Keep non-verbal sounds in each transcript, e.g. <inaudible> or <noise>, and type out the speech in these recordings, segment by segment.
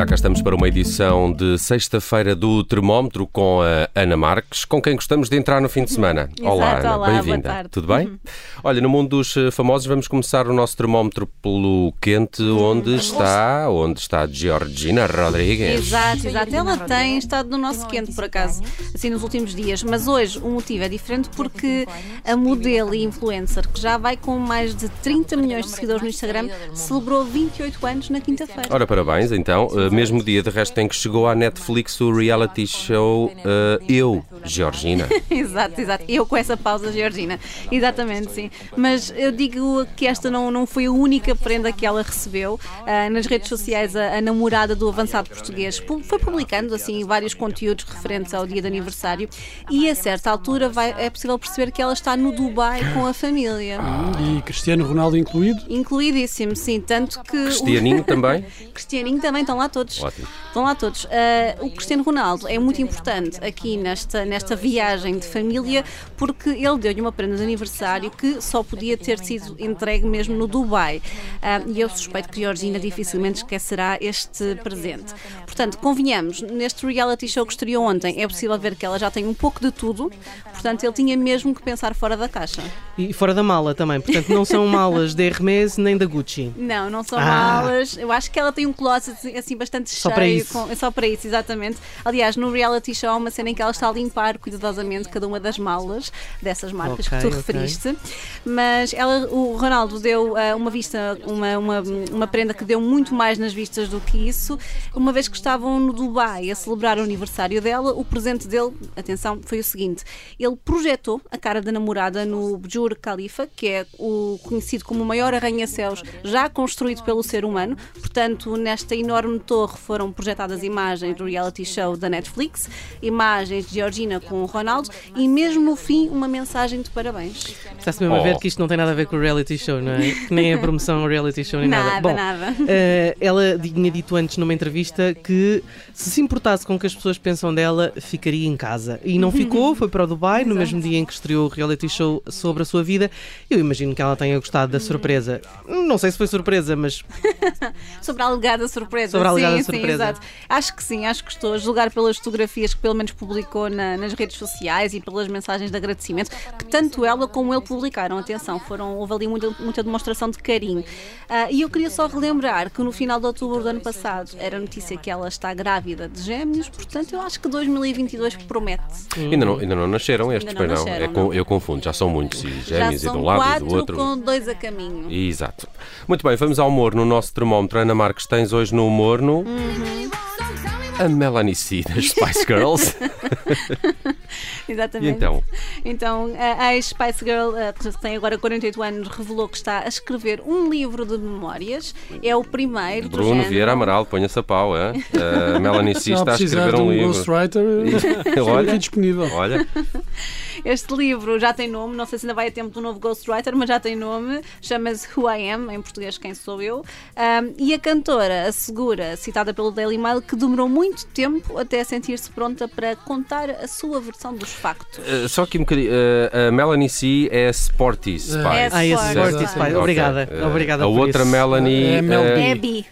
Já cá estamos para uma edição de sexta-feira do Termómetro com a Ana Marques, com quem gostamos de entrar no fim de semana. <laughs> Exato, olá, Ana, bem-vinda. Tudo bem? Uhum. Olha, no mundo dos famosos vamos começar o nosso termómetro pelo quente, onde está, onde está Georgina Rodrigues. Exato, exato. Ela tem estado no nosso quente, por acaso, assim nos últimos dias. Mas hoje o motivo é diferente porque a modelo e influencer, que já vai com mais de 30 milhões de seguidores no Instagram, celebrou 28 anos na quinta-feira. Ora, parabéns, então. Uh, mesmo dia, de resto, em que chegou à Netflix o reality show uh, Eu, Georgina. <laughs> exato, exato. Eu com essa pausa, Georgina. Exatamente, sim. Mas eu digo que esta não, não foi a única prenda que ela recebeu. Ah, nas redes sociais, a, a namorada do avançado português foi publicando assim vários conteúdos referentes ao dia de aniversário e a certa altura vai- é possível perceber que ela está no Dubai com a família. E Cristiano Ronaldo incluído? Incluidíssimo, sim. Tanto que. Cristianinho também? <laughs> Cristianinho também estão lá todos. Ótimo. Estão lá todos. Ah, o Cristiano Ronaldo é muito importante aqui nesta, nesta viagem de família porque ele deu-lhe uma prenda de aniversário que só podia ter sido entregue mesmo no Dubai. Ah, e eu suspeito que Georgina dificilmente esquecerá este presente. Portanto, convenhamos, neste reality show que estreou ontem, é possível ver que ela já tem um pouco de tudo, portanto, ele tinha mesmo que pensar fora da caixa. E fora da mala também, portanto não são malas da Hermes nem da Gucci. Não, não são Ah. malas. Eu acho que ela tem um closet assim bastante Só cheio. para isso. com- só para isso, exatamente. Aliás, no reality show há uma cena em que ela está a limpar cuidadosamente cada uma das malas dessas marcas Ok, que tu ok. referiste. Mas ela, o Ronaldo deu ah, uma vista, uma, uma, uma prenda que deu muito mais nas vistas do que isso. Uma vez que estavam no Dubai a celebrar o aniversário dela, o presente dele, atenção, foi o seguinte: ele projetou a cara da namorada no Burj Khalifa, que é o conhecido como o maior arranha-céus já construído pelo ser humano. Portanto, nesta enorme torre foram projetadas imagens do reality show da Netflix, imagens de Georgina com o Ronaldo e mesmo no fim uma mensagem de parabéns. Está-se mesmo a Oh. ver que isto não tem nada a ver com o reality show, não é? Que nem a <laughs> promoção ao reality show nem nada. Nada, Bom, nada. eh, ela tinha dito antes numa entrevista que se se importasse com o que as pessoas pensam dela, ficaria em casa. E não ficou, foi para o Dubai no mesmo dia em que estreou o reality show sobre a sua vida. Eu imagino que ela tenha gostado da surpresa. Não sei se foi surpresa, mas <laughs> Sobre a alegada surpresa. Sobre a alegada sim, surpresa. Sim, exato. Acho que sim, acho que estou a julgar pelas fotografias que pelo menos publicou na- nas redes sociais e pelas mensagens de agradecimento que tanto ela como ele publicaram. Atenção, foram, houve ali muita, muita demonstração de carinho. Ah, e eu queria só relembrar que no final de outubro do ano passado era notícia que ela está grávida de gêmeos, portanto eu acho que 2022 promete. Ainda não, ainda não nasceram estes, Ainda não pois não. nasceram, É não. eu confundo, já são muitos, e gêmeos e de um lado e quatro do outro. com dois a caminho. Exato. Muito bem, vamos ao humor no nosso termómetro. Ana Marques, tens hoje no humor Uhum. A Melanie C das Spice Girls. <laughs> e <laughs> Exatamente. então? Então, a ex-Spice Girl, eh, que tem agora 48 anos, revelou que está a escrever um livro de memórias. É o primeiro do Bruno género. Vieira Amaral, ponha-se a pau, é? A <laughs> Melanie C está a escrever um um livro. ghostwriter, <laughs> estou Olha. disponível. Olha, Este livro já tem nome, não sei se ainda vai a tempo do novo Ghostwriter, mas já tem nome. Chama-se Who I Am, em português Quem Sou Eu. Ahm, e a cantora assegura, citada pelo Daily Mail, que demorou muito tempo até sentir-se pronta para contar a sua versão dos factos. eh, só aqui um bocadinho. eh, a Melanie C é Sporty Spice. É Ah, esse Sporty. Sporty. Spice. Ok. Obrigada. Eh, Obrigada A por outra isso. Melanie. É Mel B. Abby.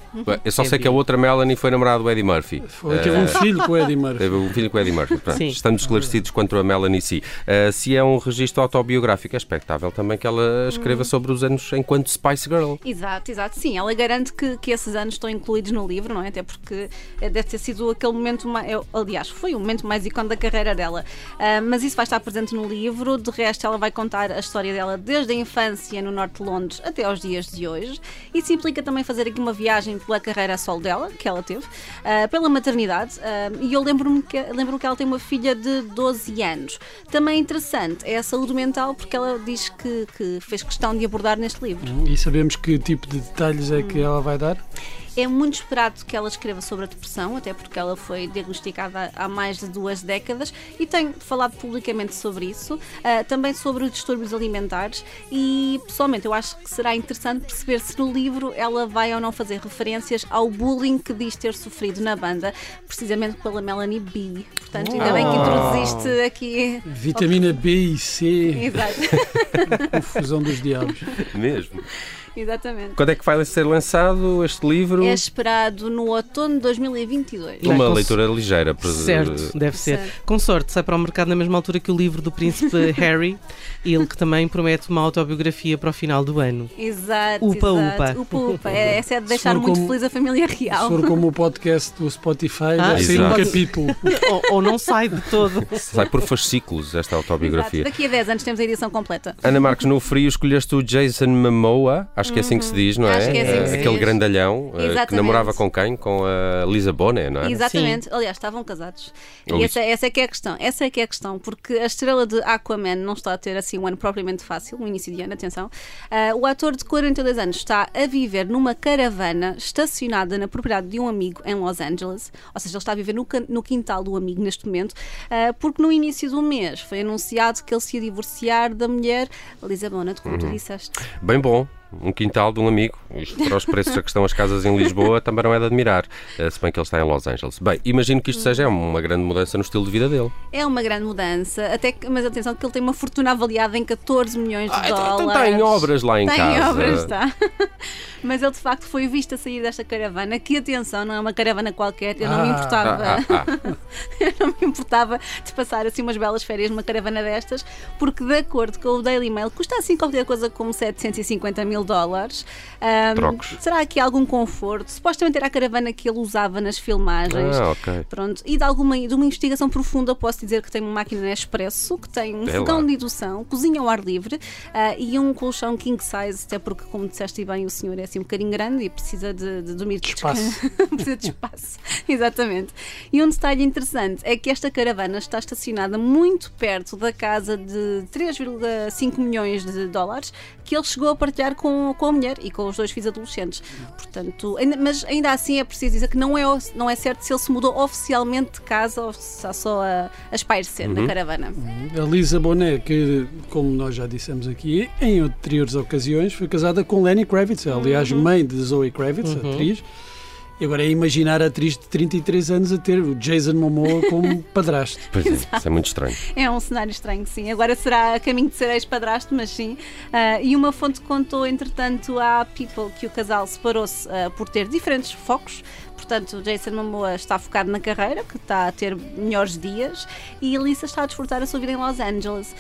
eu só sei que a outra Melanie foi namorada do Eddie Murphy. Foi, teve um filho com o Eddie Murphy. Teve um filho com o Eddie Murphy. Pronto, Sim. estamos esclarecidos quanto a Melanie C. Uh, se é um registro autobiográfico, é expectável também que ela escreva sobre os anos enquanto Spice Girl. Exato, exato. Sim, ela garante que, que esses anos estão incluídos no livro, não é? Até porque deve ter sido aquele momento, mais, eu- aliás, foi o momento mais icónico da carreira dela. Ah, mas isso vai estar presente no livro. De resto, ela vai contar a história dela desde a infância no norte de Londres até aos dias de hoje. Isso implica também fazer aqui uma viagem pela carreira a solo dela, que ela teve, ah, pela maternidade. ah, e eu lembro-me que, lembro que ela tem uma filha de 12 anos. Também é interessante é a saúde mental, porque ela diz que, que fez questão de abordar neste livro. E sabemos que tipo de detalhes é que ela vai dar? É muito esperado que ela escreva sobre a depressão, até porque ela foi diagnosticada há mais de duas décadas e tem falado publicamente sobre isso, uh, também sobre os distúrbios alimentares e pessoalmente eu acho que será interessante perceber se no livro ela vai ou não fazer referências ao bullying que diz ter sofrido na banda, precisamente pela Melanie B. Portanto, ainda bem que introduziste aqui. Vitamina B e C. Exato. <laughs> Confusão dos diabos. Mesmo. Exatamente. Quando é que vai ser lançado este livro? É esperado no outono de 2022. Uma Vai, com- leitura ligeira. por- Certo, deve ser. Certo. Com sorte, sai para o mercado na mesma altura que o livro do príncipe <laughs> Harry, ele que também promete uma autobiografia para o final do ano. Exato. Upa, exato. upa. Upa, upa. É, essa é de Se deixar muito como- feliz a família Se real. for como o <laughs> podcast do Spotify, Ah, ser um exato. capítulo. <laughs> ou, ou não sai de todo. Sai por fascículos esta Exato. autobiografia. Daqui a 10 anos temos a edição completa. Ana Marques, no frio escolheste o Jason Momoa, acho que é assim que se diz, não é? Acho que é assim que se Aquele diz. grandalhão eh, que namorava com quem? Com a Lisa Bonet, não é? Exatamente. Aliás, estavam casados. Ou E essa, essa é que é a questão. Essa é que é a questão, porque a estrela de Aquaman não está a ter assim um ano propriamente fácil, no início de ano, atenção. Ah, o ator de 42 anos está a viver numa caravana estacionada na propriedade de um amigo em Los Angeles. Ou seja, ele está a viver no, no quintal do amigo neste momento, ah, porque no início do mês foi anunciado que ele se ia divorciar da mulher Lisa Bonet, como Uhum. tu disseste. Bem bom. Um quintal de um amigo. Isto para os preços a que estão as casas em Lisboa também não é de admirar, eh, se bem que ele está em Los Angeles. Bem, imagino que isto seja uma grande mudança no estilo de vida dele. É uma grande mudança, até que, mas atenção que ele tem uma fortuna avaliada em 14 milhões de Ah, então- dólares. então está em obras lá em Tem casa. obras, está. Mas ele de facto foi visto a sair desta caravana, que atenção, não é uma caravana qualquer, eu não me Ah. importava. Ah, ah, ah. <laughs> eu não me importava de passar assim umas belas férias numa caravana destas, porque de acordo com o Daily Mail, custa assim qualquer coisa como 750 mil dólares. Ahm, Trocos. Será aqui algum conforto? Supostamente era a caravana que ele usava nas filmagens. Ah, ok. Pronto, e de alguma de uma investigação profunda posso dizer que tem uma máquina Nespresso, que tem um É fogão lá. de indução, cozinha ao ar livre ah, e um colchão king size, até porque, como disseste bem, o senhor é assim um bocadinho grande e precisa de, de dormir De espaço. <laughs> precisa de espaço, <laughs> exatamente. E um detalhe interessante é que esta caravana está estacionada muito perto da casa de 3,5 milhões de dólares que ele chegou a partilhar com, com a mulher e com os dois filhos adolescentes. Portanto, ainda- mas ainda assim é preciso dizer que não é, não é certo se ele se mudou oficialmente de casa ou se está só a, a espairecer na caravana. A Lisa Bonet, que, como nós já dissemos aqui, em anteriores ocasiões, foi casada com Lenny Kravitz, aliás, mãe de Zoe Kravitz, Uhum. atriz. E agora é imaginar a atriz de 33 anos a ter o Jason Momoa como <laughs> padrasto. Pois é, isso é muito estranho. É um cenário estranho, sim. Agora será a caminho de ser ex-padrasto, mas sim. Ah, e uma fonte contou, entretanto, à People que o casal separou-se ah, por ter diferentes focos. Portanto, Jason Momoa está focado na carreira, que está a ter melhores dias, e a Lisa está a desfrutar a sua vida em Los Angeles.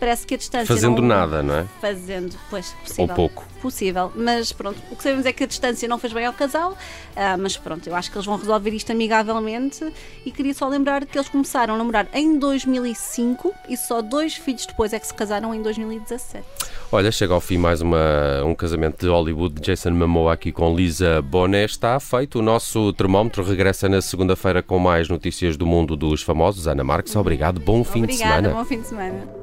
Parece que a distância. Fazendo não- nada, não é? Fazendo, pois, possível. Ou pouco. Possível, mas pronto, o que sabemos é que a distância não fez bem ao casal, ah, mas pronto, eu acho que eles vão resolver isto amigavelmente e queria só lembrar que eles começaram a namorar em 2005 e só dois filhos depois é que se casaram em 2017. Olha, chega ao fim mais uma, um casamento de Hollywood de Jason Momoa aqui com Lisa Bonet. Está feito. O nosso termómetro regressa na segunda-feira com mais notícias do mundo dos famosos. Ana Marques, obrigado. Bom fim de Obrigada, semana. bom fim de semana.